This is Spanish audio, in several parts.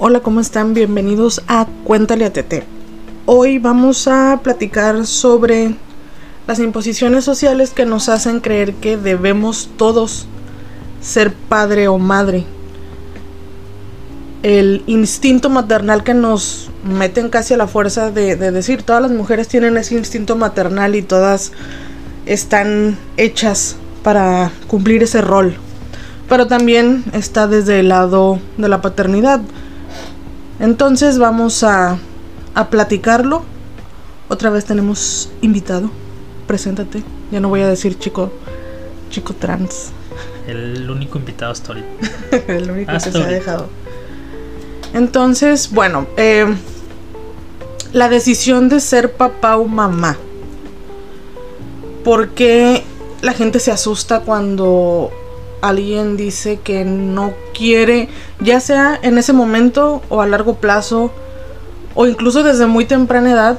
Hola, ¿cómo están? Bienvenidos a Cuéntale a Tete. Hoy vamos a platicar sobre las imposiciones sociales que nos hacen creer que debemos todos ser padre o madre. El instinto maternal que nos meten casi a la fuerza de, de decir, todas las mujeres tienen ese instinto maternal y todas están hechas para cumplir ese rol. Pero también está desde el lado de la paternidad entonces vamos a, a platicarlo. Otra vez tenemos invitado. Preséntate. Ya no voy a decir chico, chico trans. El único invitado hasta ahorita. el único que se ha dejado. Entonces, bueno, eh, la decisión de ser papá o mamá. ¿Por qué la gente se asusta cuando alguien dice que no quiere, ya sea en ese momento o a largo plazo, o incluso desde muy temprana edad,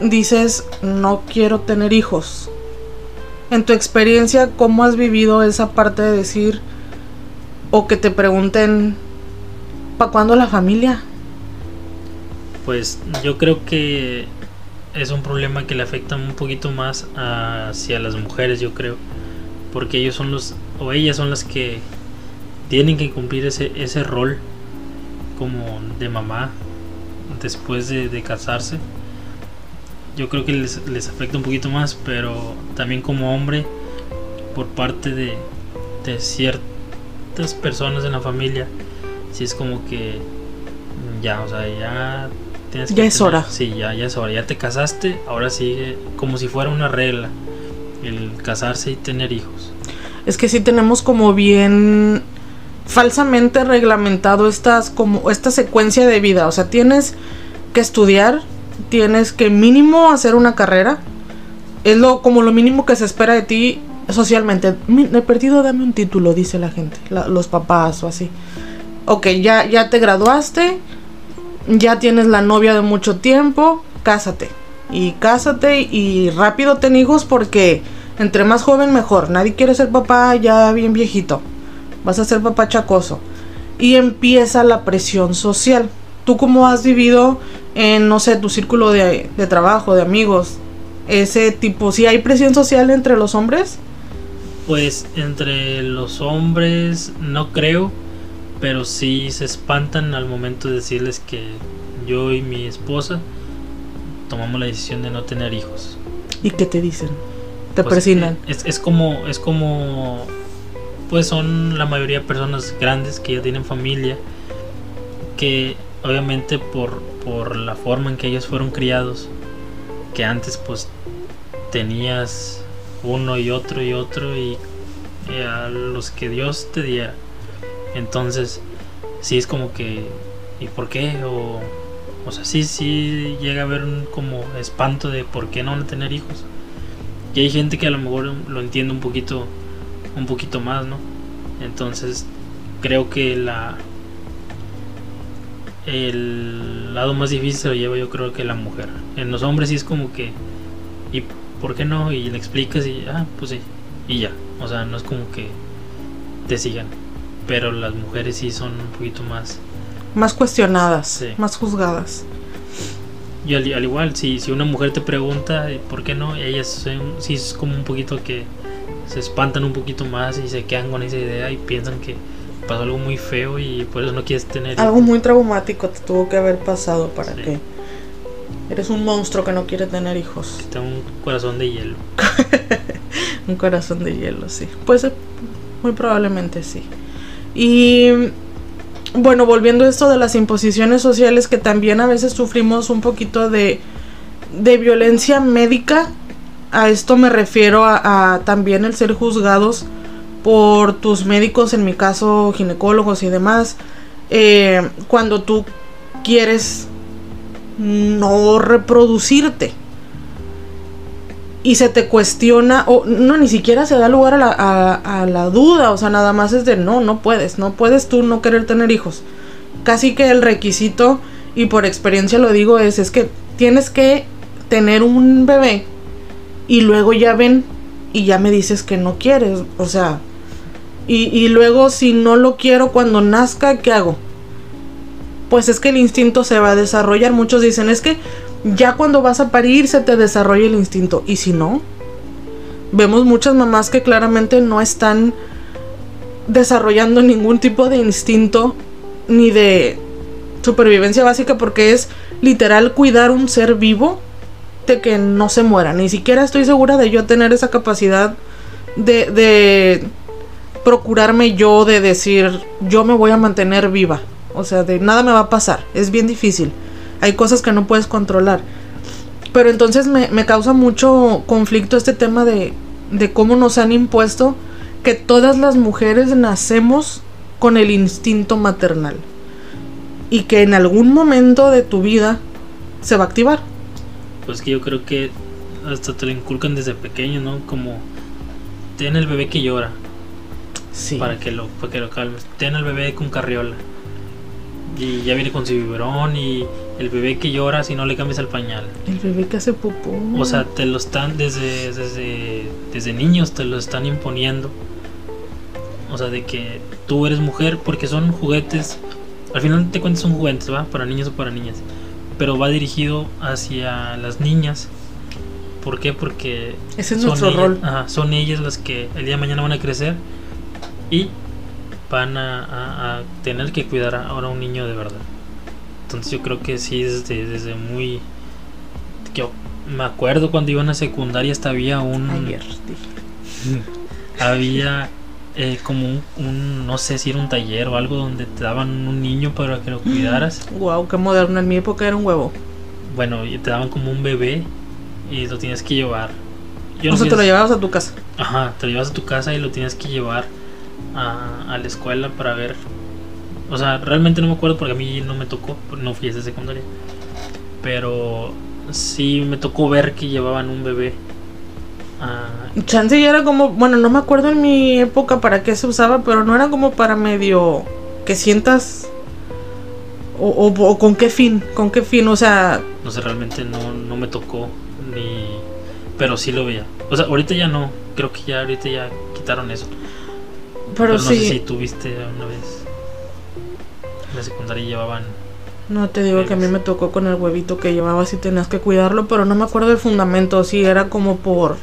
dices, no quiero tener hijos. En tu experiencia, ¿cómo has vivido esa parte de decir, o que te pregunten, ¿para cuándo la familia? Pues yo creo que es un problema que le afecta un poquito más hacia las mujeres, yo creo porque ellos son los o ellas son las que tienen que cumplir ese, ese rol como de mamá después de, casarse yo creo que les, les, afecta un poquito más pero también como hombre por parte de, de ciertas personas en la familia si es como que ya o sea ya tienes que ya es hora sí ya ya es hora ya te casaste ahora sigue como si fuera una regla el casarse y tener hijos. Es que sí tenemos como bien falsamente reglamentado estas como esta secuencia de vida, o sea, tienes que estudiar, tienes que mínimo hacer una carrera. Es lo como lo mínimo que se espera de ti socialmente. he perdido, dame un título, dice la gente, los papás o así. Ok, ya, ya te graduaste, ya tienes la novia de mucho tiempo, cásate y cásate y rápido ten hijos porque entre más joven mejor. Nadie quiere ser papá ya bien viejito. Vas a ser papá chacoso. Y empieza la presión social. ¿Tú cómo has vivido en, no sé, tu círculo de, de trabajo, de amigos? Ese tipo, si hay presión social entre los hombres? Pues entre los hombres no creo, pero sí se espantan al momento de decirles que yo y mi esposa tomamos la decisión de no tener hijos. ¿Y qué te dicen? Te pues, eh, Es, es, como, es como, pues son la mayoría de personas grandes que ya tienen familia, que obviamente por, por la forma en que ellos fueron criados, que antes pues tenías uno y otro y otro y, a los que Dios te diera. Entonces, sí es como que, ¿y por qué? O o sea, sí, sí llega a haber un como espanto de por qué no tener hijos. Y hay gente que a lo mejor lo entiende un poquito, un poquito más, ¿no? Entonces, creo que la el lado más difícil se lo lleva yo creo que la mujer. En los hombres sí es como que ¿y por qué no? Y le explicas y ah, pues sí, y ya. O sea, no es como que te sigan. Pero las mujeres sí son un poquito más más cuestionadas, más juzgadas. Y al, igual, si, si una mujer te pregunta por qué no, ellas sí es como un poquito que se espantan un poquito más y se quedan con esa idea y piensan que pasó algo muy feo y por eso no quieres tener. Algo muy traumático te tuvo que haber pasado para que eres un monstruo que no quiere tener hijos. Tengo un corazón de hielo. un corazón de hielo, sí. Pues muy probablemente sí. Y bueno, volviendo a esto de las imposiciones sociales, que también a veces sufrimos un poquito de, de violencia médica. A esto me refiero a, también el ser juzgados por tus médicos, en mi caso ginecólogos y demás, eh, cuando tú quieres no reproducirte y se te cuestiona, o no, ni siquiera se da lugar a la, a, la, duda, o sea, nada más es de no, no puedes, no puedes tú no querer tener hijos. Casi que el requisito, y por experiencia lo digo, es, es que tienes que tener un bebé y luego ya ven y ya me dices que no quieres, o sea, y, y luego si no lo quiero cuando nazca, ¿qué hago? pues es que el instinto se va a desarrollar. Muchos dicen, es que ya cuando vas a parir se te desarrolla el instinto. ¿Y si no? Vemos muchas mamás que claramente no están desarrollando ningún tipo de instinto ni de supervivencia básica porque es literal cuidar un ser vivo de que no se muera. Ni siquiera estoy segura de yo tener esa capacidad de, de procurarme yo de decir yo me voy a mantener viva. O sea, de nada me va a pasar. Es bien difícil. Hay cosas que no puedes controlar. Pero entonces me, me causa mucho conflicto este tema de, de cómo nos han impuesto que todas las mujeres nacemos con el instinto maternal y que en algún momento de tu vida se va a activar. Pues que yo creo que hasta te lo inculcan desde pequeño, ¿no? Como ten el bebé que llora. Sí. Para que lo, para que lo calmes. Ten el bebé con carriola. Y ya viene con su biberón y el bebé que llora si no le cambias el pañal. El bebé que hace popó. O sea, te lo están desde, desde, desde niños, te lo están imponiendo. O sea, de que tú eres mujer porque son juguetes. Al final te cuentas son juguetes, ¿va? Para niños o para niñas. Pero va dirigido hacia las niñas. ¿Por qué? Porque Ese es son nuestro ellas, rol. ajá, son ellas las que el día de mañana van a crecer y van a, a- a tener que cuidar ahora a un niño de verdad. Entonces yo creo que sí, desde, desde muy... Yo me acuerdo cuando iba a la secundaria hasta había un... Ayer. Había eh, como un, un- no sé si era un taller o algo donde te daban un niño para que lo cuidaras. Wow, qué moderno. En mi época era un huevo. Bueno, y te daban como un bebé y lo tienes que llevar. Yo o no sea, te lo llevabas a tu casa. Ajá, te lo llevas a tu casa y lo tienes que llevar a, a la escuela para ver. O sea, realmente no me acuerdo porque a mí no me tocó, no fui a esa secundaria. Pero sí me tocó ver que llevaban un bebé. a- Chance ya era como, bueno, no me acuerdo en mi época para qué se usaba, pero no era como para medio que sientas o, o- o con qué fin, con qué fin, o sea, no sé, realmente no, no me tocó ni... Pero sí lo veía. O sea, ahorita ya no. Creo que ya ahorita ya quitaron eso. pero, no sí, sé si tuviste una vez. En la secundaria llevaban... no te digo que a mí me tocó con el huevito que llevabas y tenías que cuidarlo, pero no me acuerdo del fundamento, sí, era como por,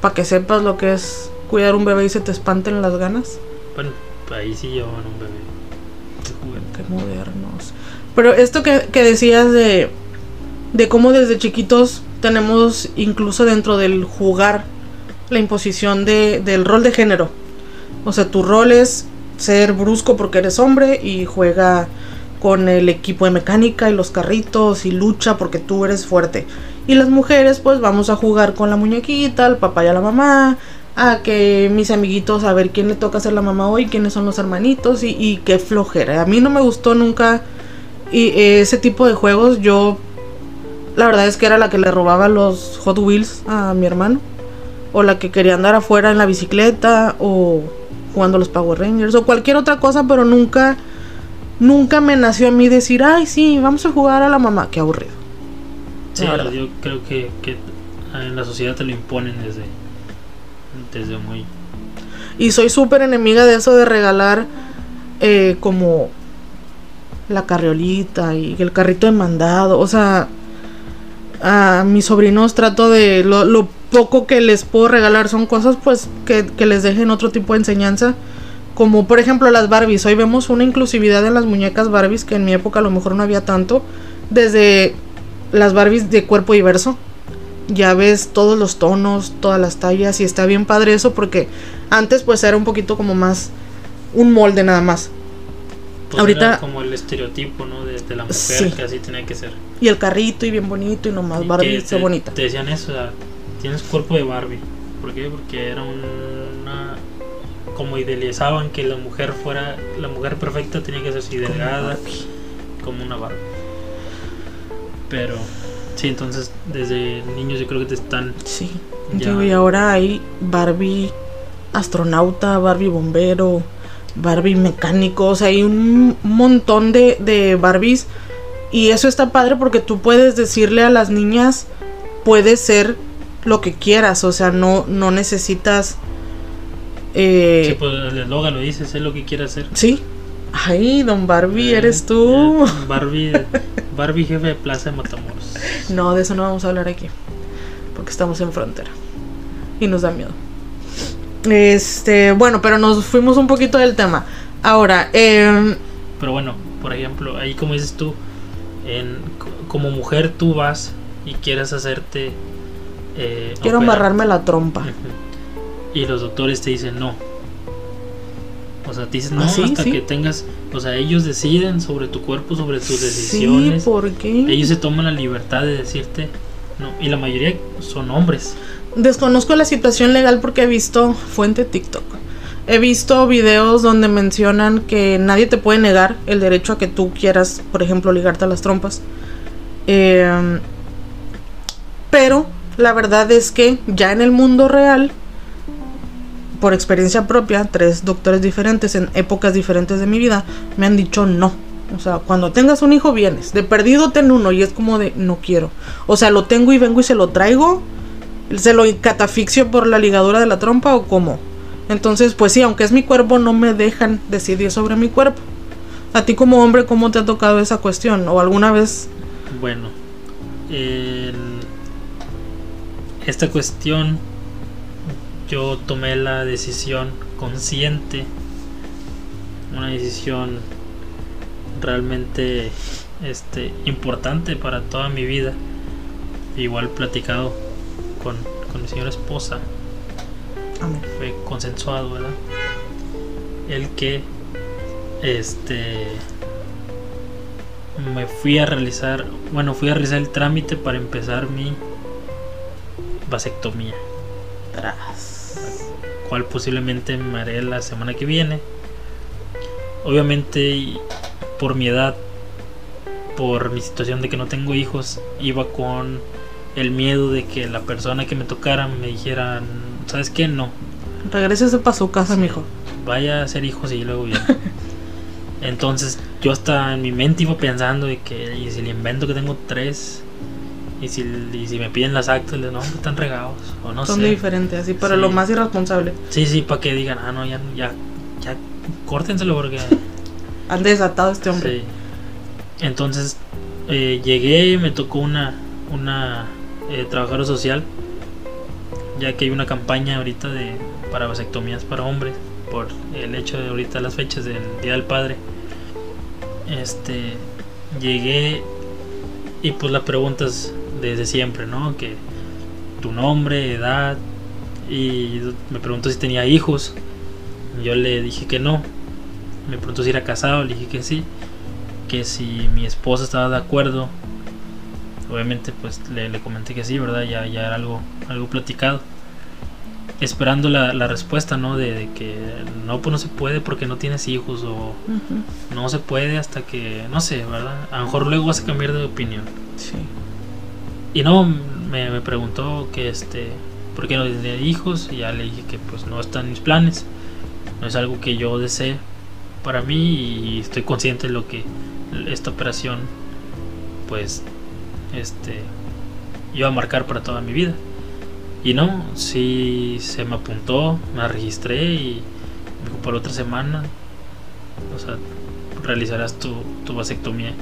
para que sepas lo que es cuidar un bebé y se te espanten las ganas. Bueno, ahí sí llevaban un bebé. Qué modernos. Pero esto que, que decías de, de cómo desde chiquitos tenemos incluso dentro del jugar la imposición de, del rol de género. O sea, tu rol es ser brusco porque eres hombre y juega con el equipo de mecánica y los carritos y lucha porque tú eres fuerte. Y las mujeres pues vamos a jugar con la muñequita, al papá y a la mamá, a que mis amiguitos a ver quién le toca ser la mamá hoy, quiénes son los hermanitos y, y qué flojera. A mí no me gustó nunca y, eh, ese tipo de juegos. Yo la verdad es que era la que le robaba los Hot Wheels a mi hermano. O la que quería andar afuera en la bicicleta o jugando los Power Rangers o cualquier otra cosa, pero nunca, nunca me nació a mí decir, ay, sí, vamos a jugar a la mamá. Qué aburrido. Sí, yo creo que, que en la sociedad te lo imponen desde, desde muy... Y soy súper enemiga de eso de regalar eh, como la carriolita y el carrito de mandado. O sea, a mis sobrinos trato de lo, lo poco que les puedo regalar son cosas pues que, que les dejen otro tipo de enseñanza. Como por ejemplo las Barbies. Hoy vemos una inclusividad en las muñecas Barbies que en mi época a lo mejor no había tanto. Desde las Barbies de cuerpo diverso. Ya ves todos los tonos, todas las tallas y está bien padre eso porque antes pues era un poquito como más un molde nada más. pues, Ahorita- era como el estereotipo, ¿no? De, de la mujer Sí. que así tenía que ser. Y el carrito y bien bonito y nomás Y Barbie que te, bonita. Te decían eso, o sea, tienes cuerpo de Barbie. ¿Por qué? Porque era una... Como idealizaban que la mujer fuera... La mujer perfecta tenía que ser así delgada, como una Barbie. Pero... Sí, entonces desde niños yo creo que te están... Sí. Ya. Digo, y ahora hay Barbie astronauta, Barbie bombero, Barbie mecánico, o sea, hay un montón de, de Barbies. Y eso está padre porque tú puedes decirle a las niñas, puedes ser lo que quieras, o sea, no, no necesitas... eh, Sí, pues el eslogan lo dice, sé lo que quieras hacer. Sí, Ay, don Barbie, Eh, eres tú. eh, Barbie, Barbie jefe de Plaza de Matamoros. No, de eso no vamos a hablar aquí. Porque estamos en frontera. Y nos da miedo. Este, bueno, pero nos fuimos un poquito del tema. Ahora, eh, Pero bueno, por ejemplo, ahí como dices tú, en, co- como mujer tú vas y quieres hacerte... eh, quiero operar. embarrarme la trompa. Y los doctores te dicen no. O sea, te dicen no ¿Ah, sí? hasta Sí. que tengas... O sea, ellos deciden sobre tu cuerpo, sobre tus Sí, decisiones. ¿por qué? Ellos se toman la libertad de decirte no. Y la mayoría son hombres. Desconozco la situación legal porque he visto fuente TikTok. He visto videos donde mencionan que nadie te puede negar el derecho a que tú quieras, por ejemplo, ligarte a las trompas. Eh, pero la verdad es que ya en el mundo real, por experiencia propia, tres doctores diferentes en épocas diferentes de mi vida me han dicho no. O sea, cuando tengas un hijo vienes. De perdido ten uno y es como de no quiero. O sea, lo tengo y vengo y se lo traigo. ¿Se lo catafixio por la ligadura de la trompa o cómo? Entonces, pues sí, aunque es mi cuerpo, no me dejan decidir sobre mi cuerpo. A ti como hombre, ¿cómo te ha tocado esa cuestión? ¿O alguna vez? Bueno, en esta cuestión yo tomé la decisión consciente, una decisión realmente este, importante para toda mi vida. Igual platicado con, con mi señora esposa, Amén. fue consensuado, ¿verdad? El que este me fui a realizar, bueno, fui a realizar el trámite para empezar mi vasectomía, Tras. cual posiblemente me haré la semana que viene. Obviamente por mi edad, por mi situación de que no tengo hijos, iba con el miedo de que la persona que me tocara me dijera, ¿sabes qué? No, Regrésese para su casa, Sí. mijo. vaya a ser hijos y luego bien. Entonces yo hasta en mi mente iba pensando de que y si le invento que tengo tres y si, y si me piden las actas, les no, están regados o no Son sé. diferentes, así, pero Sí. lo más irresponsable. Sí, sí, para que digan, ah, no, ya, ya, ya, córtenselo porque... Han desatado este hombre. sí. Entonces eh, llegué, me tocó una, una eh, trabajadora social, ya que hay una campaña ahorita de para vasectomías para hombres, por el hecho de ahorita las fechas del Día del Padre. Este, llegué y pues la preguntas desde siempre, ¿no? Que tu nombre, edad, y me preguntó si tenía hijos. Yo le dije que no. Me preguntó si era casado, le dije que sí. Que si mi esposa estaba de acuerdo. Obviamente pues le, le comenté que sí, ¿verdad? Ya, ya era algo, algo platicado. Esperando la, la respuesta, ¿no? De, de que no, pues no se puede porque no tienes hijos o no se puede hasta que, no sé, ¿verdad? A lo mejor luego vas a cambiar de opinión. Sí. Y no, me, preguntó que este, ¿por qué no tenía hijos? Y ya le dije que pues no están mis planes. No es algo que yo desee para mí y estoy consciente de lo que esta operación pues este iba a marcar para toda mi vida. Y no, sí se me apuntó, me registré y me dijo por otra semana, o sea, realizarás tu, tu vasectomía.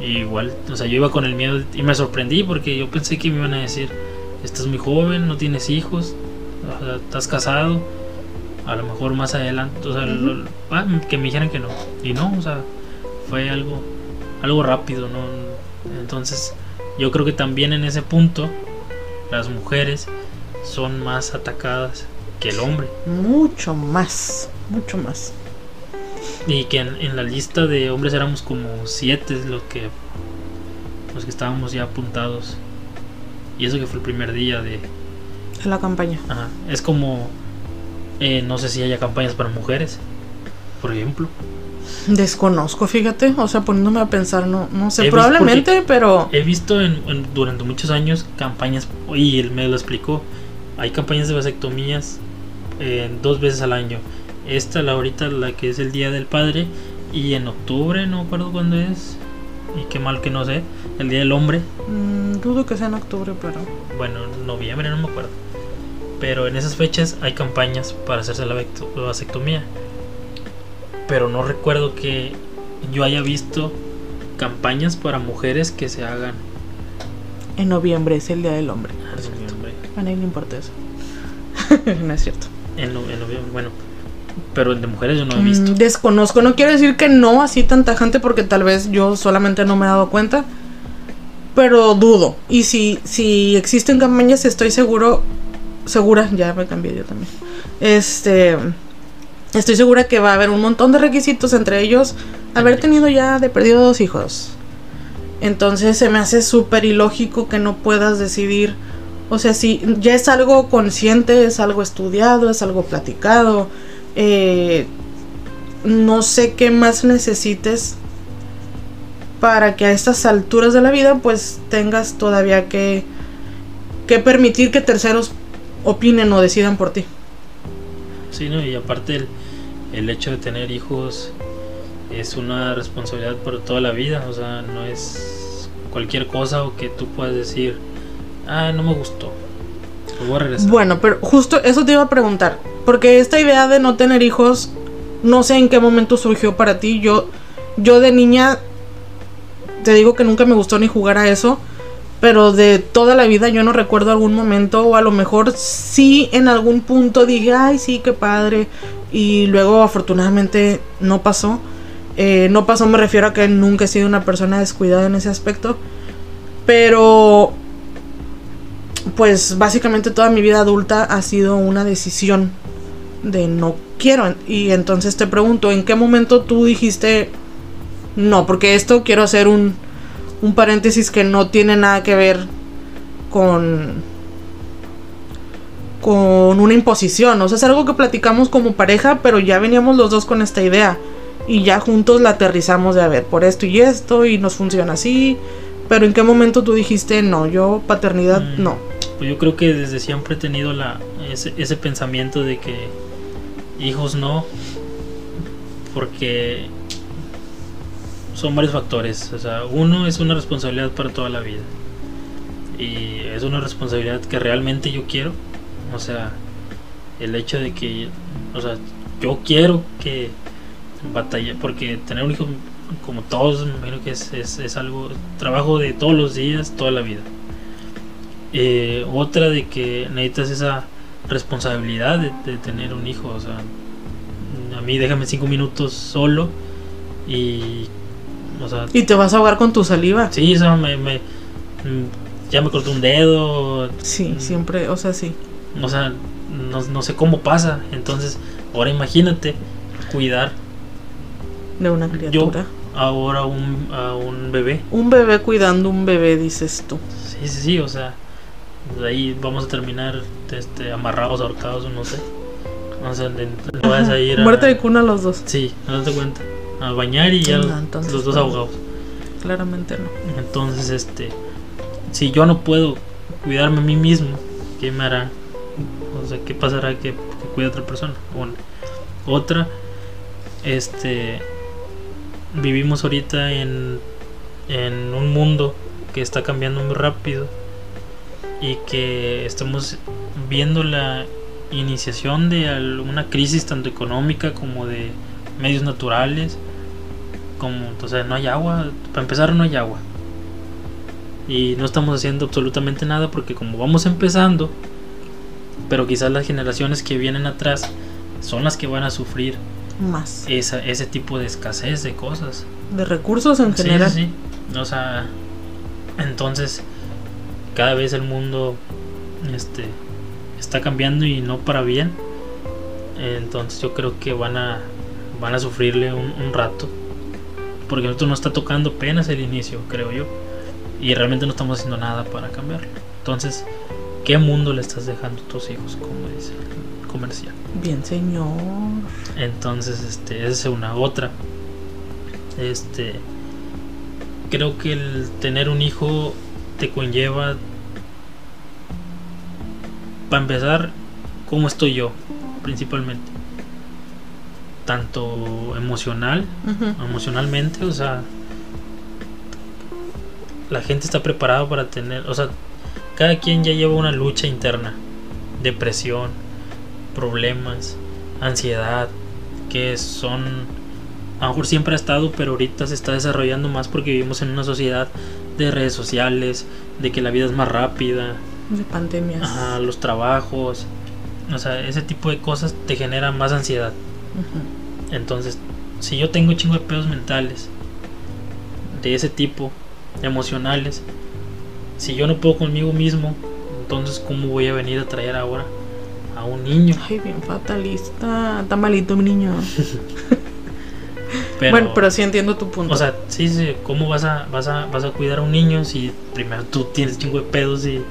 Y igual, o sea, yo iba con el miedo y me sorprendí porque yo pensé que me iban a decir, estás muy joven, no tienes hijos, estás casado, a lo mejor más adelante, o sea, lo- ah, que me dijeran que no. Y no, o sea, fue algo, algo rápido, ¿no? Entonces, yo creo que también en ese punto, las mujeres son más atacadas que el hombre. Mucho más. Mucho más. Y que en, en la lista de hombres éramos como siete los que los que estábamos ya apuntados. Y eso que fue el primer día de... En la campaña. ajá, es como... eh, no sé si haya campañas para mujeres, por ejemplo. Desconozco, fíjate. O sea, poniéndome a pensar, no, no sé. Probablemente, pero. He visto en, en- durante muchos años campañas, y él me lo explicó, hay campañas de vasectomías eh, dos veces al año. Esta, la ahorita, la que es el Día del Padre, y en octubre, no me acuerdo cuándo es, y qué mal que no sé, el Día del Hombre, mm, dudo que sea en octubre, pero. bueno, noviembre, no me acuerdo. Pero en esas fechas hay campañas para hacerse la vasectomía. pero no recuerdo que yo haya visto campañas para mujeres que se hagan En noviembre es el Día del Hombre. noviembre. A nadie le importa eso. no es cierto. En, no- en noviembre, bueno, pero el de mujeres yo no he visto. Mm, desconozco, no quiero decir que no así tan tajante porque tal vez yo solamente no me he dado cuenta, pero dudo. Y si, si existen campañas estoy seguro, segura, ya me cambié yo también. Este, estoy segura que va a haber un montón de requisitos, entre ellos haber tenido ya de perdido dos hijos. Entonces se me hace súper ilógico que no puedas decidir. O sea, si ya es algo consciente, es algo estudiado, es algo platicado. Eh, no sé qué más necesites para que a estas alturas de la vida pues tengas todavía que, que permitir que terceros opinen o decidan por ti. Sí, ¿no? Y aparte el, el hecho de tener hijos es una responsabilidad por toda la vida, o sea, no es cualquier cosa o que tú puedas decir, ah, no me gustó, regresar. Bueno, pero justo eso te iba a preguntar. Porque esta idea de no tener hijos, no sé en qué momento surgió para ti. Yo, yo de niña, te digo que nunca me gustó ni jugar a eso. Pero de toda la vida yo no recuerdo algún momento, o a lo mejor sí en algún punto dije, ay, sí, qué padre. Y luego afortunadamente no pasó. Eh, no pasó, me refiero a que nunca he sido una persona descuidada en ese aspecto. Pero pues básicamente toda mi vida adulta ha sido una decisión de no quiero. Y entonces te pregunto, ¿en qué momento tú dijiste no? Porque esto quiero hacer un, un paréntesis que no tiene nada que ver con con una imposición, o sea, es algo que platicamos como pareja, pero ya veníamos los dos con esta idea y ya juntos la aterrizamos de a ver, por esto y esto y nos funciona así, pero ¿en qué momento tú dijiste no, yo paternidad Mm. no? Pues yo creo que desde siempre he tenido la, ese, ese pensamiento de que hijos no, porque son varios factores. O sea, uno es una responsabilidad para toda la vida. Y es una responsabilidad que realmente yo quiero. O sea, el hecho de que, o sea, yo quiero que batalla, porque tener un hijo como todos, me imagino que es, es, es algo, trabajo de todos los días, toda la vida. Eh, otra de que necesitas esa responsabilidad de, de tener un hijo. O sea, a mí déjame cinco minutos solo y, o sea, Y te vas a ahogar con tu saliva. sí, o sea, me, me- mm, ya me cortó un dedo, Sí, siempre, o sea, sí. o sea, no, no sé cómo pasa. Entonces, ahora imagínate cuidar De una criatura. ahora un, a un bebé. Un bebé cuidando un bebé, dices tú. Sí, sí, sí, o sea, de ahí vamos a terminar este, amarrados, ahorcados, o no sé. O sea, vas a ir a... Muerte de cuna los dos. Sí, no te cuenta. A bañar y ya No, los- entonces los dos no. ahogados. Claramente no. Entonces, este, si yo no puedo cuidarme a mí mismo, ¿qué me hará? O sea, ¿qué pasará que, que cuide a otra persona? Una. Otra, este, vivimos ahorita en, en un mundo que está cambiando muy rápido y que estamos viendo la iniciación de una crisis tanto económica como de medios naturales como o sea no hay agua para empezar no hay agua y no estamos haciendo absolutamente nada porque como vamos empezando pero quizás las generaciones que vienen atrás son las que van a sufrir Más. esa, ese tipo de escasez de cosas De recursos en Sí, general. sí, sí. O sea, entonces cada vez el mundo este está cambiando y no para bien. Entonces yo creo que van a van a sufrirle un, un rato. Porque esto no está tocando apenas el inicio, creo yo. Y realmente no estamos haciendo nada para cambiarlo. Entonces, ¿qué mundo le estás dejando a tus hijos, como dice el comercial? Bien, señor. Entonces, este, esa es una otra. Este, creo que el tener un hijo te conlleva, para empezar, cómo estoy yo, principalmente. Tanto emocional, emocionalmente, o sea, la gente está preparada para tener, o sea, cada quien ya lleva una lucha interna, depresión, problemas, ansiedad, que son a lo mejor siempre ha estado, pero ahorita se está desarrollando más porque vivimos en una sociedad de redes sociales, de que la vida es más rápida, De pandemias. ajá, los trabajos, o sea, ese tipo de cosas te generan más ansiedad. Entonces, si yo tengo chingo de pedos mentales de ese tipo, emocionales, si yo no puedo conmigo mismo, entonces ¿cómo voy a venir a traer ahora a un niño? Ay, bien fatalista. Está malito mi niño. Pero, bueno, pero sí entiendo tu punto. o sea, sí, sí, ¿cómo vas a, vas a, vas a cuidar a un niño si primero tú tienes chingo de pedos y,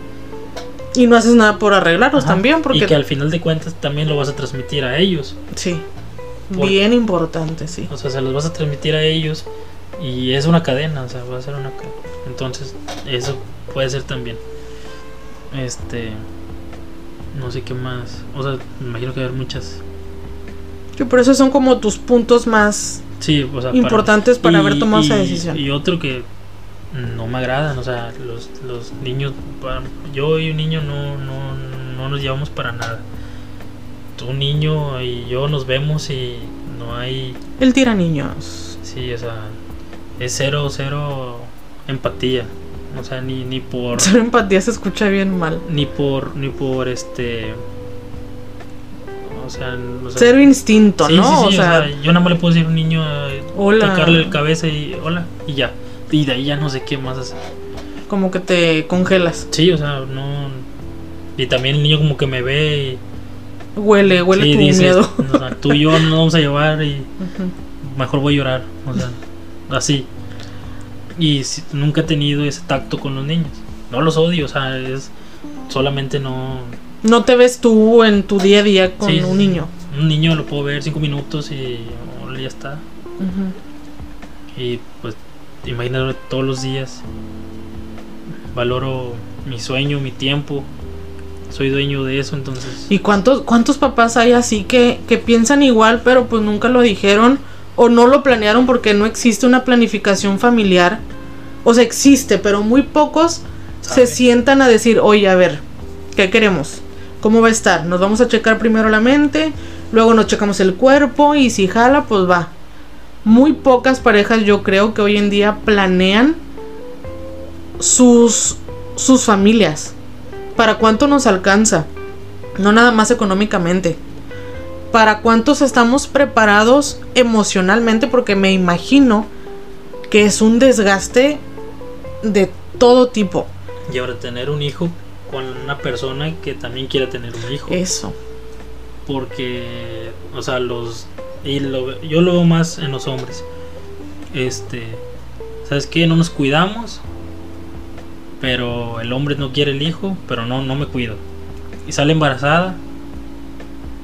y no haces nada por arreglarlos Ajá, también, porque. y que al final de cuentas también lo vas a transmitir a ellos? Sí. Bien importante, sí. O sea, se los vas a transmitir a ellos y es una cadena, o sea, va a ser una cadena. Entonces, eso puede ser también. Este. No sé qué más. O sea, me imagino que haber muchas. Y por eso son como tus puntos más Sí, o sea, importantes para, y- haber tomado esa decisión. Y otro que no me agradan, o sea, los, los niños. yo y un niño no, no, no nos llevamos para nada. Un niño y yo nos vemos y no hay El tira niños. Sí, o sea, es cero, cero empatía. O sea, ni, ni por. Cero empatía se escucha bien mal. Ni por. Ni por este. O sea, o sea, Cero instinto, sí, ¿no? sí, sí, o sea, yo nada más le puedo decir a un niño. eh, Hola. Tocarle el cabeza y hola, y ya. Y de ahí ya no sé qué más hacer. como que te congelas. Sí, o sea, no. Y también el niño como que me ve y. Huele, huele sí, tu dices, miedo. o sea, tú y yo no nos vamos a llevar y. Mejor voy a llorar. O sea, así. Y si- nunca he tenido ese tacto con los niños. No los odio, o sea, es solamente no. No te ves tú en tu día a día con Sí, un niño. Un niño lo puedo ver cinco minutos y ya está. Y pues, imagínate todos los días. Valoro mi sueño, mi tiempo. Soy dueño de eso, entonces. ¿Y cuántos, cuántos papás hay así que, que piensan igual, pero pues nunca lo dijeron o no lo planearon porque no existe una planificación familiar? O sea, existe, pero muy pocos Sabe. se sientan a decir, oye, a ver, ¿qué queremos? ¿Cómo va a estar? Nos vamos a checar primero la mente, luego nos checamos el cuerpo y si jala, pues va. Muy pocas parejas yo creo que hoy en día planean sus, sus familias. ¿Para cuánto nos alcanza? No nada más económicamente. ¿Para cuántos estamos preparados emocionalmente? Porque me imagino que es un desgaste de todo tipo. Y ahora tener un hijo con una persona que también quiera tener un hijo. Eso. porque o sea los y lo, yo lo veo más en los hombres este sabes qué no nos cuidamos pero el hombre no quiere el hijo pero no no me cuido y sale embarazada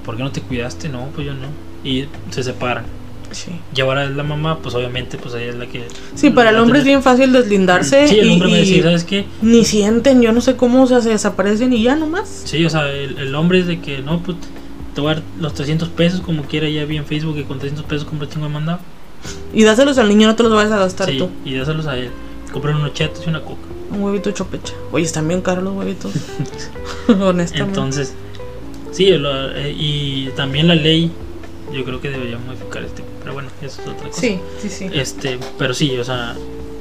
¿por qué no te cuidaste? no pues yo no y se separan Sí. y ahora es la mamá pues obviamente pues ella es la que Sí, para el hombre es bien fácil deslindarse sí el y, hombre va a y decir ¿sabes qué? ni sienten, yo no sé cómo, o sea, se desaparecen y ya nomás. Sí, o sea, el, el hombre es de que no, pues te voy a dar los 300 pesos como quiera, ya vi en Facebook que con 300 pesos compra chingo de mandado. Y dáselos al niño, no te los vayas a gastar Sí, tú. y dáselos a él. Comprar unos chetos y una coca. Un huevito chopecha. Oye, están bien caros los huevitos. Honestamente. Entonces, sí, lo- eh, y también la ley, yo creo que debería modificar este. Pero bueno, eso es otra cosa. sí, sí, sí. Este, pero sí, o sea,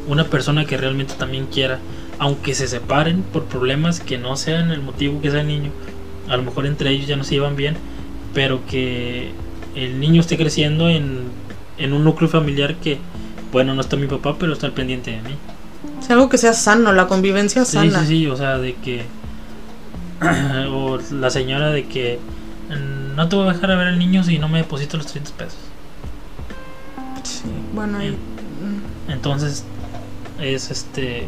una persona que realmente también quiera, aunque se separen por problemas que no sean el motivo que sea el niño, a lo mejor entre ellos ya no se llevan bien, pero que el niño esté creciendo en, en un núcleo familiar que, bueno, no está mi papá, pero está al pendiente de mí. Es algo que sea sano, la convivencia Sí, sana. sí, sí, o sea, de que. o la señora de que. "Mm, No te voy a dejar a ver al niño si no me deposito los 300 pesos. Sí, Bueno, mm, Entonces, es este.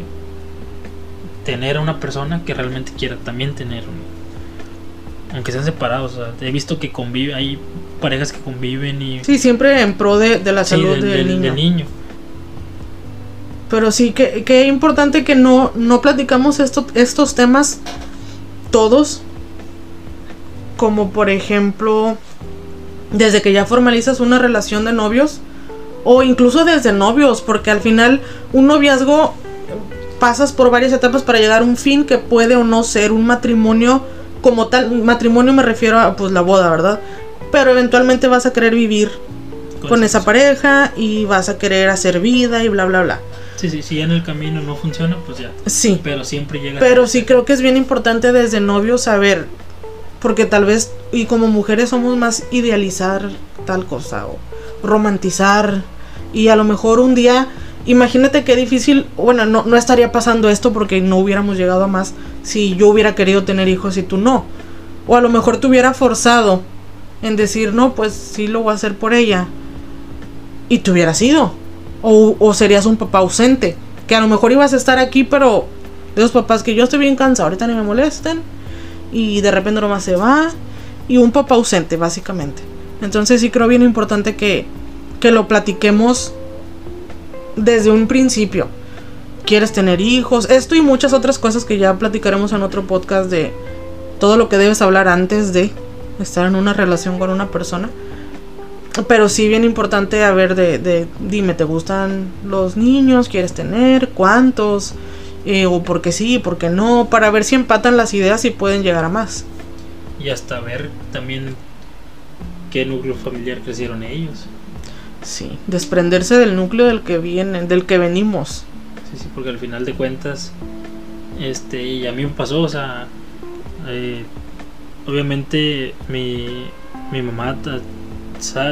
Tener a una persona que realmente quiera también tener un. Aunque sean separados, o sea, he visto que convive, hay parejas que conviven y. Sí, siempre en pro de, de la Sí, salud del, del, del- niño. del niño. Pero sí, que, que importante que no, no platicamos esto, estos temas todos. Como por ejemplo, desde que ya formalizas una relación de novios. O incluso desde novios, porque al final un noviazgo pasas por varias etapas para llegar a un fin que puede o no ser un matrimonio como tal. Matrimonio me refiero a pues la boda, ¿verdad? Pero eventualmente vas a querer vivir con, esa pareja y vas a querer hacer vida y bla, bla, bla. Sí, sí, si en el camino no funciona, pues ya. Sí. Pero siempre llega. Pero sí creo que es bien importante desde novio saber, porque tal vez, y como mujeres somos más idealizar tal cosa o romantizar y a lo mejor un día, imagínate qué difícil, bueno, no, no estaría pasando esto porque no hubiéramos llegado a más si yo hubiera querido tener hijos y tú no. O a lo mejor te hubiera forzado en decir, no, pues sí lo voy a hacer por ella. Y te hubieras ido. O, serías un papá ausente. Que a lo mejor ibas a estar aquí, pero de los papás que yo estoy bien cansado, ahorita ni me molesten. Y de repente nomás se va. Y un papá ausente, básicamente. Entonces sí creo bien importante que, que lo platiquemos desde un principio. ¿Quieres tener hijos? Esto y muchas otras cosas que ya platicaremos en otro podcast de todo lo que debes hablar antes de estar en una relación con una persona. Pero sí bien importante a ver de, de dime, ¿te gustan los niños? ¿Quieres tener? ¿Cuántos? Eh, o porque sí, porque no, para ver si empatan las ideas y pueden llegar a más. Y hasta ver también qué núcleo familiar crecieron ellos. Sí, desprenderse del núcleo del que vienen, del que venimos. Sí, sí, porque al final de cuentas, este, y a mí me pasó, o sea, eh, obviamente mi, mi mamá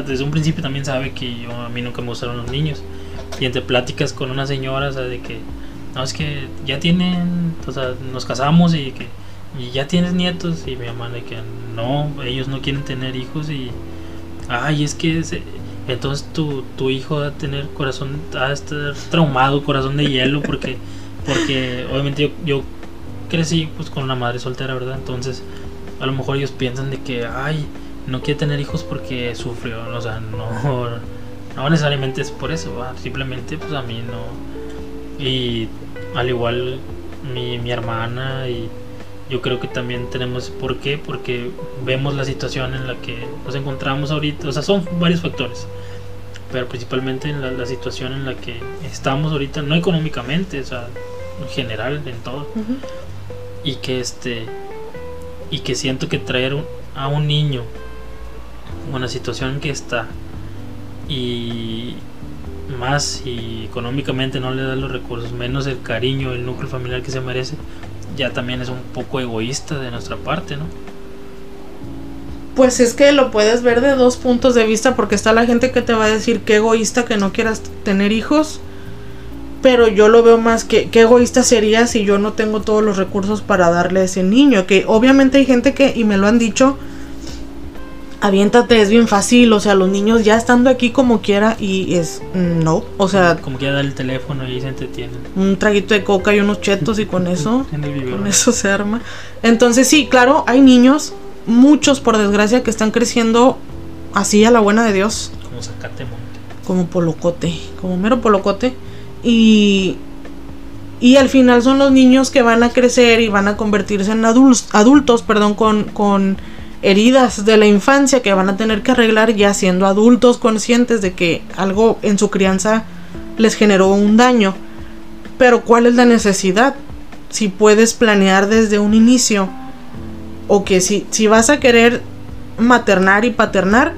desde un principio también sabe que yo a mí nunca me gustaron los niños. Y entre pláticas con una señora, o sea, de que, no, es que ya tienen, o sea, nos casamos y que y ya tienes nietos y mi mamá de que no, ellos no quieren tener hijos y, ay, es que entonces tu, tu hijo va a tener corazón, va a estar traumado, corazón de hielo, porque, porque obviamente yo, yo crecí pues con una madre soltera, ¿verdad? Entonces, a lo mejor ellos piensan de que, ay, no quiere tener hijos porque sufrió, o sea, no, no necesariamente es por eso, simplemente pues a mí no. Y al igual mi, mi hermana y yo creo que también tenemos por qué, porque vemos la situación en la que nos encontramos ahorita, o sea, son varios factores, pero principalmente en la, situación en la que estamos ahorita, no económicamente, o sea, en general, en todo, y que este, y que siento que traer a un niño una situación que está y más y económicamente no le da los recursos, menos el cariño, el núcleo familiar que se merece, ya también es un poco egoísta de nuestra parte, ¿no? Pues es que lo puedes ver de dos puntos de vista porque está la gente que te va a decir que egoísta que no quieras tener hijos, pero yo lo veo más que qué egoísta sería si yo no tengo todos los recursos para darle a ese niño, que obviamente hay gente que, y me lo han dicho, aviéntate, es bien fácil, o sea, los niños ya estando aquí como quiera y es no, o sea, como quiera dar el teléfono y se entretienen. Un traguito de coca y unos chetos y con eso, con eso se arma. Entonces sí, claro, hay niños, muchos por desgracia que están creciendo así a la buena de Dios. Como sacate monte. Como polocote, como mero polocote y y al final son los niños que van a crecer y van a convertirse en adultos, adultos, perdón, con con heridas de la infancia que van a tener que arreglar ya siendo adultos conscientes de que algo en su crianza les generó un daño. Pero ¿cuál es la necesidad? Si puedes planear desde un inicio o que si, si vas a querer maternar y paternar,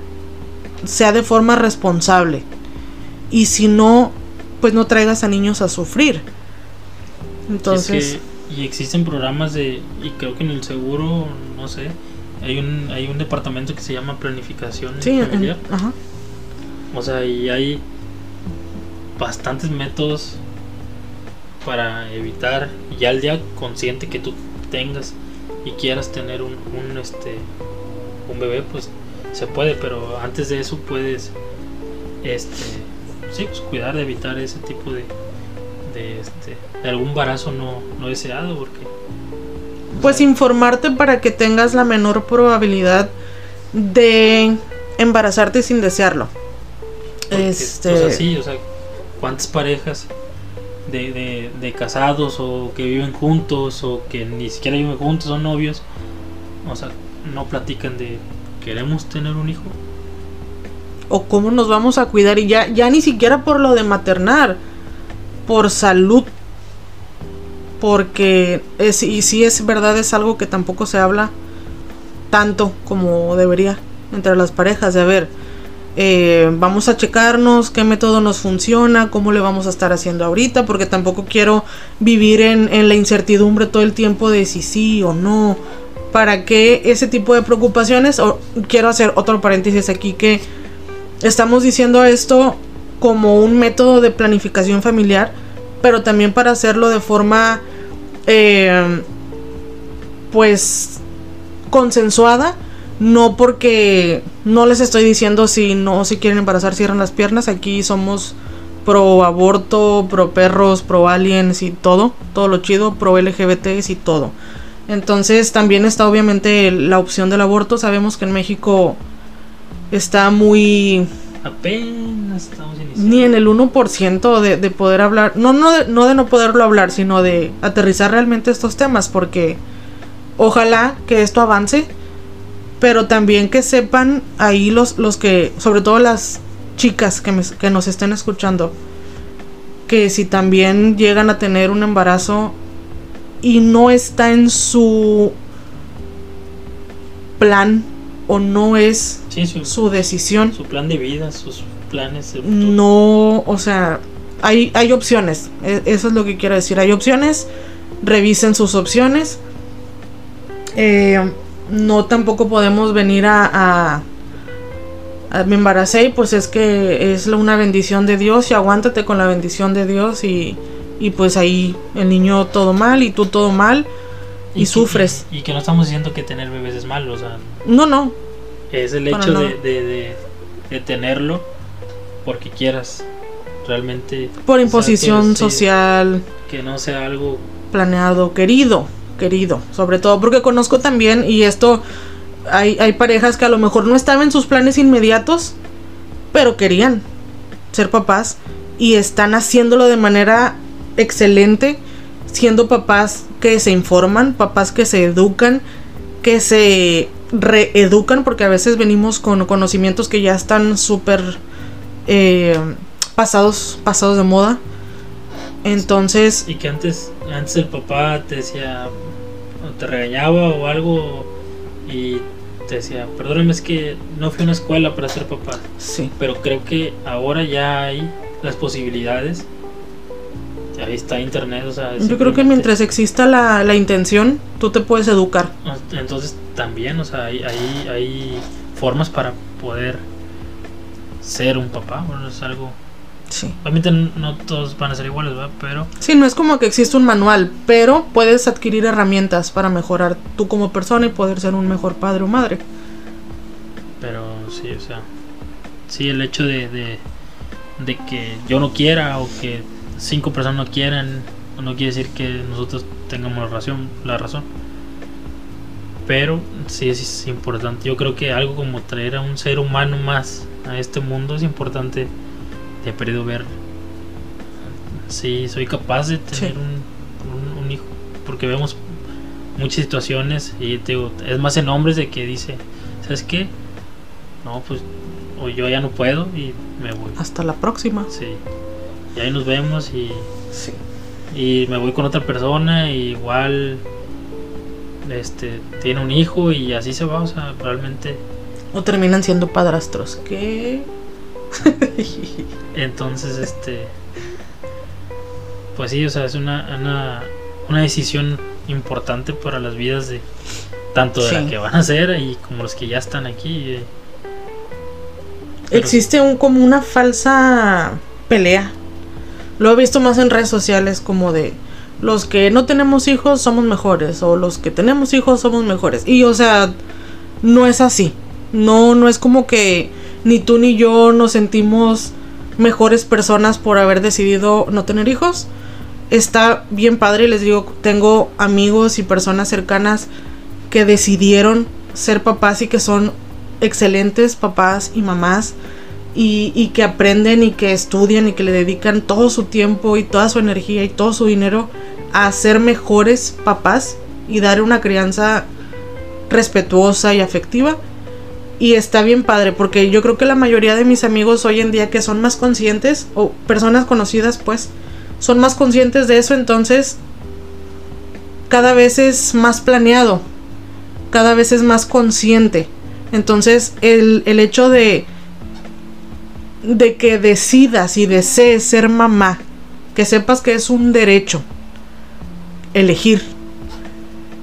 sea de forma responsable. Y si no, pues no traigas a niños a sufrir. Entonces... y existen programas de, y creo que en el seguro, no sé, hay un, hay un departamento que se llama planificación familiar. O sea, y hay bastantes métodos para evitar, ya el día consciente que tú tengas y quieras tener un, un, este, un bebé, pues se puede, pero antes de eso puedes este, sí, pues, cuidar de evitar ese tipo de, de, este, de algún embarazo no, no deseado, porque pues informarte para que tengas la menor probabilidad de embarazarte sin desearlo. este... O sea, sí, o sea, ¿cuántas parejas de, de, casados o que viven juntos o que ni siquiera viven juntos, son novios, o sea, no platican de queremos tener un hijo? O cómo nos vamos a cuidar y ya, ya ni siquiera por lo de maternar, por salud porque y si es verdad es algo que tampoco se habla tanto como debería entre las parejas de a ver eh, vamos a checarnos qué método nos funciona, cómo le vamos a estar haciendo ahorita, porque tampoco quiero vivir en, la incertidumbre todo el tiempo de si sí o no. Para que ese tipo de preocupaciones, o quiero hacer otro paréntesis aquí que estamos diciendo esto como un método de planificación familiar, pero también para hacerlo de forma eh, pues consensuada no porque no les estoy diciendo si no si quieren embarazar cierran las piernas. Aquí somos pro aborto pro perros pro aliens y todo todo lo chido pro LGBTs y todo. Entonces también está obviamente la opción del aborto. Sabemos que en México está muy apenas estamos iniciando. ni en el 1% de, de poder hablar, no, no, de, no de no poderlo hablar, sino de aterrizar realmente estos temas, porque ojalá que esto avance, pero también que sepan ahí los, los que, sobre todo las chicas que, me, que nos estén escuchando, que si también llegan a tener un embarazo y no está en su plan o no es Sí, su, su decisión, su plan de vida, sus planes. no, o sea, hay, hay opciones, e- eso es lo que quiero decir, hay opciones, revisen sus opciones. Eh, no tampoco podemos venir a, a, me embaracé y pues es que es una bendición de Dios y aguántate con la bendición de Dios y, y pues ahí el niño todo mal y tú todo mal y, que- sufres. Y, que no estamos diciendo que tener bebés es malo, o sea, No, no, es el hecho nada. de, de, de, de tenerlo porque quieras. Realmente. por imposición social, Que no sea algo. planeado, querido, querido, sobre todo porque conozco también y esto hay, hay parejas que a lo mejor no estaban en sus planes inmediatos, pero querían ser papás y están haciéndolo de manera excelente, siendo papás que se informan, papás que se educan, que se reeducan, porque a veces venimos con conocimientos que ya están súper eh, pasados, pasados de moda. Entonces, Y que antes, antes el papá te decía. o te regañaba o algo. Y te decía, perdóname, es que no fui a una escuela para ser papá. sí. Pero creo que ahora ya hay las posibilidades. Ahí está internet, o sea. Yo creo que mientras exista la, la intención, tú te puedes educar. Entonces también, o sea, hay, hay, hay formas para poder ser un papá. Bueno, es algo. Sí. Obviamente no todos van a ser iguales, ¿verdad? Pero Sí, no es como que existe un manual, pero puedes adquirir herramientas para mejorar tú como persona y poder ser un mejor padre o madre. Pero sí, o sea, sí, el hecho de, de, de que yo no quiera o que cinco personas no quieran, no quiere decir que nosotros tengamos la razón. La razón. Pero sí es importante. Yo creo que algo como traer a un ser humano más a este mundo es importante. He perdido ver si soy capaz de tener Sí. un, un- un hijo. Porque vemos muchas situaciones y te digo, es más en hombres de que dice, ¿sabes qué? No, pues o yo ya no puedo y me voy. Hasta la próxima. Sí. Y ahí nos vemos y, Sí. y me voy con otra persona y igual este tiene un hijo y así se va, o sea, realmente O terminan siendo padrastros. ¿Qué? entonces este pues sí, o sea, es una, una, una decisión importante para las vidas de tanto de Sí. la que van a ser y como los que ya están aquí. eh. Existe un como una falsa pelea. Lo he visto más en redes sociales como de los que no tenemos hijos somos mejores o los que tenemos hijos somos mejores. Y o sea, no es así. No no es como que ni tú ni yo nos sentimos mejores personas por haber decidido no tener hijos. Está bien padre, les digo, tengo amigos y personas cercanas que decidieron ser papás y que son excelentes papás y mamás y, y que aprenden y que estudian y que le dedican todo su tiempo y toda su energía y todo su dinero a ser mejores papás y dar una crianza respetuosa y afectiva. Y está bien padre porque yo creo que la mayoría de mis amigos hoy en día que son más conscientes o personas conocidas pues son más conscientes de eso entonces cada vez es más planeado, cada vez es más consciente. Entonces el, el hecho de de que decidas y desees ser mamá, que sepas que es un derecho elegir.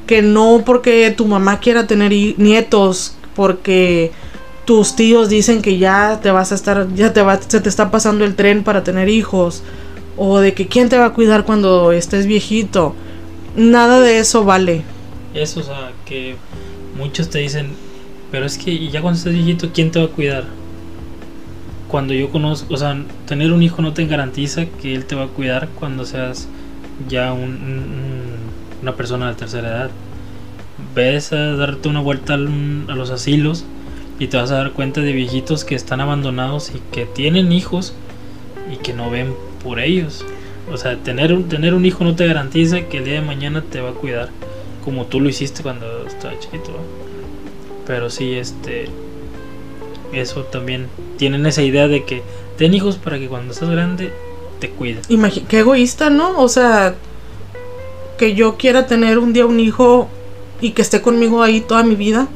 Que no porque tu mamá quiera tener nietos, porque tus tíos dicen que ya te vas a estar, ya te va, se te está pasando el tren para tener hijos, o de que quién te va a cuidar cuando estés viejito. Nada de eso vale. Eso, o sea, que muchos te dicen, pero es que ya cuando estés viejito, ¿quién te va a cuidar? Cuando yo conozco, o sea, tener un hijo no te garantiza que él te va a cuidar cuando seas ya una persona de tercera edad. Ves a darte una vuelta a los asilos y te vas a dar cuenta de viejitos que están abandonados y que tienen hijos y que no ven por ellos. O sea, tener un, tener un hijo no te garantiza que el día de mañana te va a cuidar como tú lo hiciste cuando estaba chiquito. Pero sí, este. Eso también. Tienen esa idea de que ten hijos para que cuando estás grande te cuiden. qué egoísta, ¿no? O sea, que yo quiera tener un día un hijo y que esté conmigo ahí toda mi vida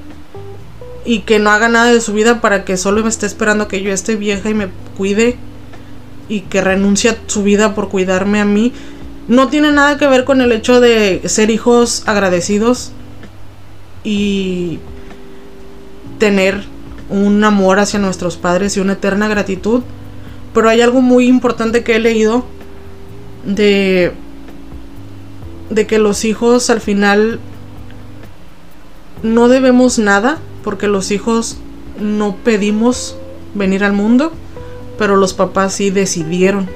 y que no haga nada de su vida para que solo me esté esperando que yo esté vieja y me cuide y que renuncie a su vida por cuidarme a mí, no tiene nada que ver con el hecho de ser hijos agradecidos y tener un amor hacia nuestros padres y una eterna gratitud. Pero hay algo muy importante que he leído de, de que los hijos al final no debemos nada porque los hijos no pedimos venir al mundo pero los papás sí decidieron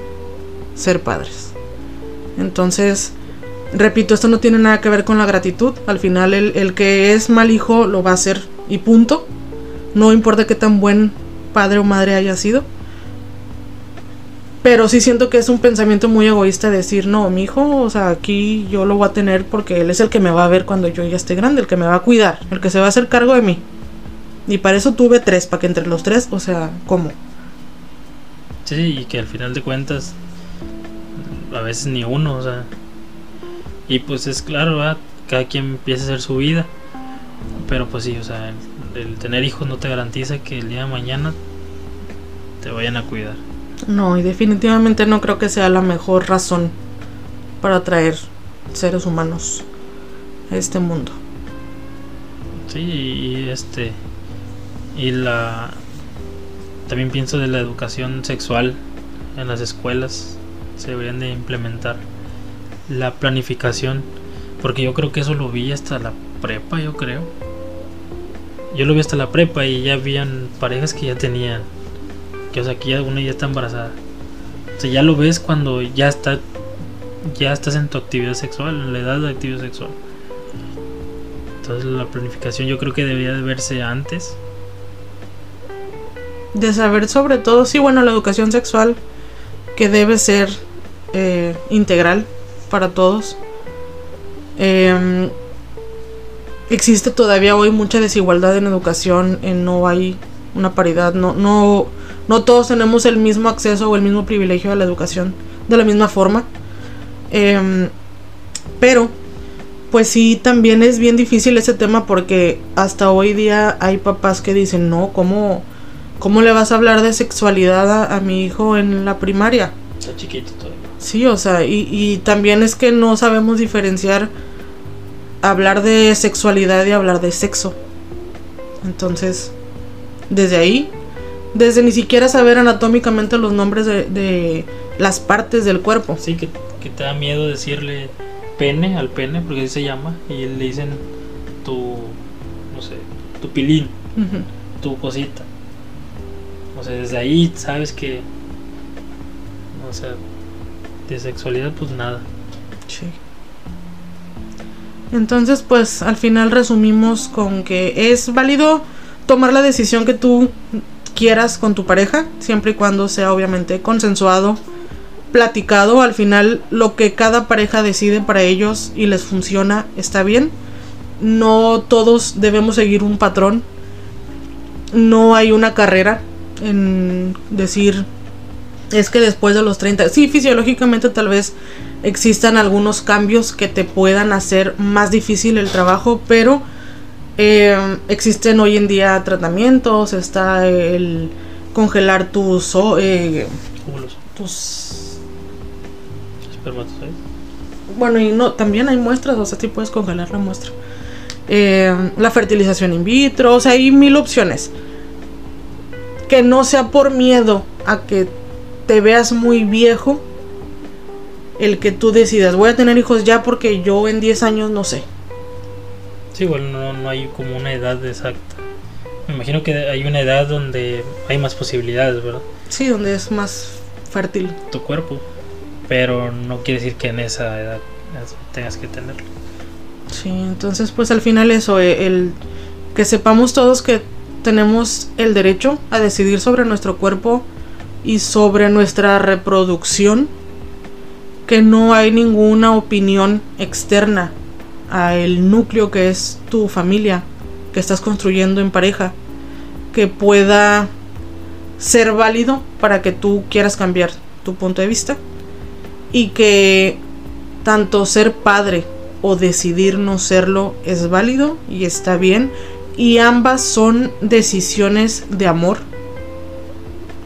ser padres. Entonces, repito, esto no tiene nada que ver con la gratitud. Al final, el, que es mal hijo lo va a hacer y punto. No importa qué tan buen padre o madre haya sido. Pero sí siento que es un pensamiento muy egoísta decir, no, mi hijo, o sea, aquí yo lo voy a tener porque él es el que me va a ver cuando yo ya esté grande, el que me va a cuidar, el que se va a hacer cargo de mí. Y para eso tuve tres, para que entre los tres, o sea, ¿cómo? Sí, y que al final de cuentas, a veces ni uno, o sea. Y pues es claro, cada quien empieza a hacer su vida. Pero pues sí, o sea, el, tener hijos no te garantiza que el día de mañana te vayan a cuidar. No, y definitivamente no creo que sea la mejor razón para traer seres humanos a este mundo. Sí, y este. Y la, también pienso de la educación sexual en las escuelas. Se deberían de implementar la planificación. Porque yo creo que eso lo vi hasta la prepa, yo creo. Yo lo vi hasta la prepa y ya habían parejas que ya tenían. Que o sea, que ya una ya está embarazada. O sea, ya lo ves cuando ya está. Ya estás en tu actividad sexual, en la edad de actividad sexual. Entonces la planificación yo creo que debería de verse antes de saber sobre todo, sí, bueno, la educación sexual que debe ser eh, integral para todos. Em, existe todavía hoy mucha desigualdad en educación, no hay una paridad, no, no, no todos tenemos el mismo acceso o el mismo privilegio a la educación de la misma forma. Em, pero, pues sí, también es bien difícil ese tema porque hasta hoy día hay papás que dicen, no, ¿cómo? ¿Cómo le vas a hablar de sexualidad a, mi hijo en la primaria? Está chiquito todavía. Sí, o sea, y, y también es que no sabemos diferenciar hablar de sexualidad y hablar de sexo. Entonces, desde ahí, desde ni siquiera saber anatómicamente los nombres de, de las partes del cuerpo. Sí, que, que, te da miedo decirle pene al pene, porque así se llama, y le dicen tu, no sé, tu pilín, tu cosita. O sea, desde ahí sabes que. O sea, de sexualidad, pues nada. Sí. Entonces, pues al final resumimos con que es válido tomar la decisión que tú quieras con tu pareja, siempre y cuando sea obviamente consensuado, platicado. Al final, lo que cada pareja decide para ellos y les funciona está bien. No todos debemos seguir un patrón. No hay una carrera en decir es que después de los 30, sí, fisiológicamente tal vez existan algunos cambios que te puedan hacer más difícil el trabajo, pero eh, existen hoy en día tratamientos, está el congelar tus eh, Óvulos, tus espermatozoides. bueno y no también hay muestras o sea sí puedes congelar la muestra. Eh, la fertilización in vitro o sea hay mil opciones. Que no sea por miedo a que te veas muy viejo el que tú decidas voy a tener hijos ya porque yo en 10 años no sé Sí, igual no, no hay como una edad exacta. Me imagino que hay una edad donde hay más posibilidades, ¿verdad? sí donde es más fértil Tu cuerpo. Pero no quiere decir que en esa edad tengas que tenerlo. Sí, entonces pues al final eso, eh, el que sepamos todos que tenemos el derecho a decidir sobre nuestro cuerpo y sobre nuestra reproducción, que no hay ninguna opinión externa a el núcleo que es tu familia, que estás construyendo en pareja, que pueda ser válido para que tú quieras cambiar tu punto de vista y que tanto ser padre o decidir no serlo es válido y está bien y ambas son decisiones de amor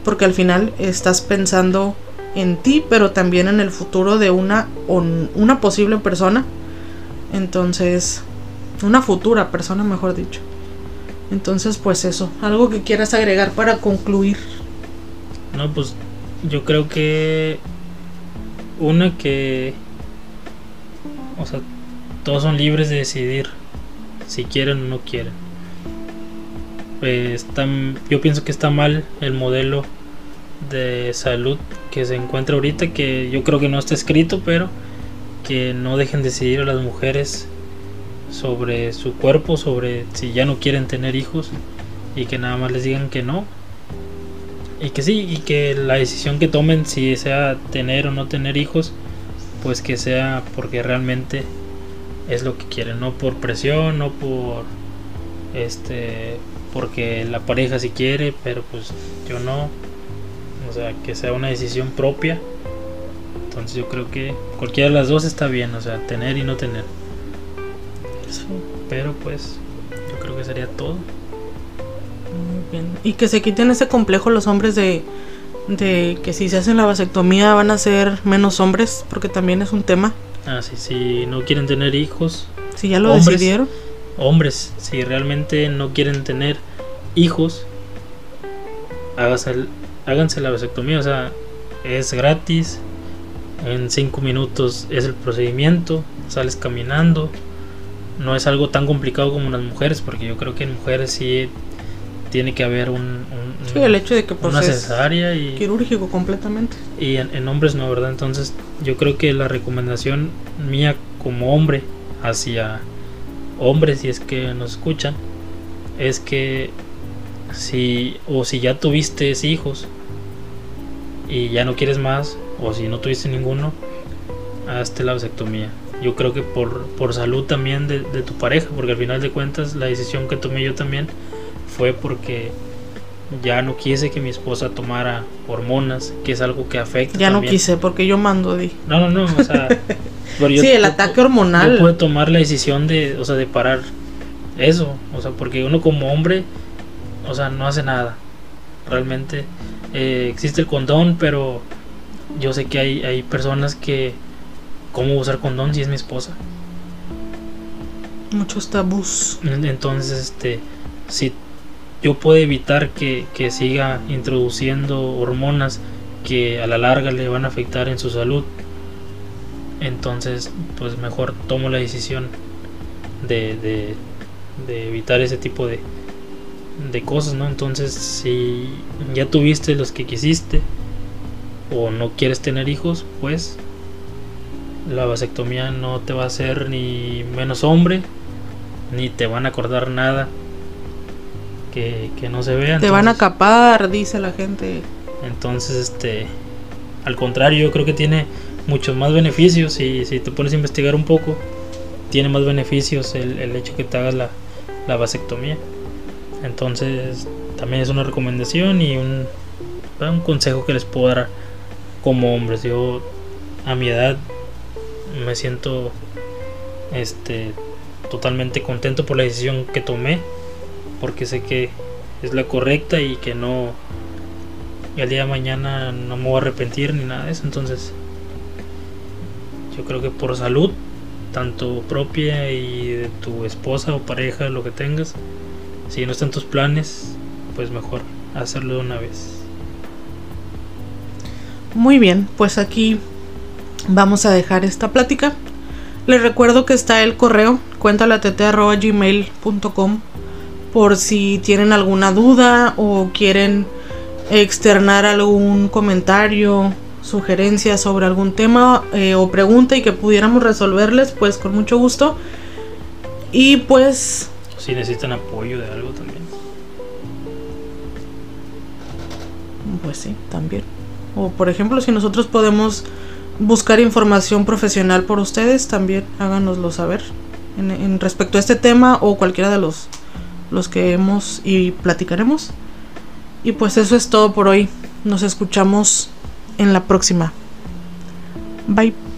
porque al final estás pensando en ti pero también en el futuro de una una posible persona entonces una futura persona mejor dicho entonces pues eso algo que quieras agregar para concluir No, pues yo creo que una que, o sea, todos son libres de decidir si quieren o no quieren. Está- yo pienso que está mal el modelo de salud que se encuentra ahorita, que yo creo que no está escrito, pero que no dejen decidir a las mujeres sobre su cuerpo, sobre si ya no quieren tener hijos y que nada más les digan que no y que sí, y que la decisión que tomen, si sea tener o no tener hijos, pues que sea porque realmente es lo que quieren, no por presión, no por este porque la pareja si quiere, pero pues yo no. O sea, que sea una decisión propia. Entonces yo creo que cualquiera de las dos está bien, o sea, tener y no tener. Pero pues yo creo que sería todo. Muy bien. Y que se quiten ese complejo los hombres de, de que si se hacen la vasectomía van a ser menos hombres, porque también es un tema. Ah, sí, si no quieren tener hijos, Si ya lo Hombres. decidieron. hombres, si realmente no quieren tener hijos, hágase, el- háganse la vasectomía, o sea, es gratis, en 5 minutos es el procedimiento, sales caminando, no es algo tan complicado como en las mujeres, porque yo creo que en mujeres sí tiene que haber un, un- Sí, el hecho de que pues, una cesárea y, quirúrgico completamente. y en, en hombres no, ¿verdad? Entonces yo creo que la recomendación mía como hombre hacia hombres, si es que nos escuchan, es que si o si ya tuviste hijos y ya no quieres más, o si no tuviste ninguno, hazte la vasectomía. Yo creo que por, por salud también de, de tu pareja, porque al final de cuentas la decisión que tomé yo también fue porque ya no quise que mi esposa tomara hormonas, que es algo que afecta. Ya no también. quise porque yo mando di. No, no, no, o sea. pero yo- sí, el ataque hormonal. yo pude tomar la decisión de, o sea, de parar eso, o sea, porque uno como hombre, o sea, no hace nada. Realmente eh, existe el condón, pero yo sé que hay, hay personas que, ¿cómo usar condón si es mi esposa? Muchos tabús. En- Entonces, este, si yo puedo evitar que, que siga introduciendo hormonas que a la larga le van a afectar en su salud, entonces, pues mejor tomo la decisión de, de, de evitar ese tipo de, de cosas, ¿no? Entonces, si ya tuviste los que quisiste o no quieres tener hijos, pues la vasectomía no te va a hacer ni menos hombre, ni te van a acordar nada que, que no se vea. Te van a capar, dice la gente. entonces, este, al contrario, yo creo que tiene muchos más beneficios y si te pones a investigar un poco, tiene más beneficios el, el hecho que te hagas la, la vasectomía. Entonces, también es una recomendación y un, un consejo que les puedo dar como hombres. Yo, a mi edad, me siento este totalmente contento por la decisión que tomé porque sé que es la correcta y que no y al día de mañana no me voy a arrepentir ni nada de eso. Entonces, yo creo que por salud, tanto propia y de tu esposa o pareja, lo que tengas, si no están tus planes, pues mejor hacerlo de una vez. Muy bien, pues aquí vamos a dejar esta plática. Les recuerdo que está el correo cuéntalatete.gmail.com por si tienen alguna duda o quieren externar algún comentario, sugerencia sobre algún tema eh, o pregunta y que pudiéramos resolverles, pues con mucho gusto. Y pues... Si necesitan apoyo de algo también. Pues sí, también. O por ejemplo, si nosotros podemos buscar información profesional por ustedes, también háganoslo saber en, respecto a este tema o cualquiera de los, los que hemos y platicaremos. Y pues eso es todo por hoy. Nos escuchamos en la próxima. Bye.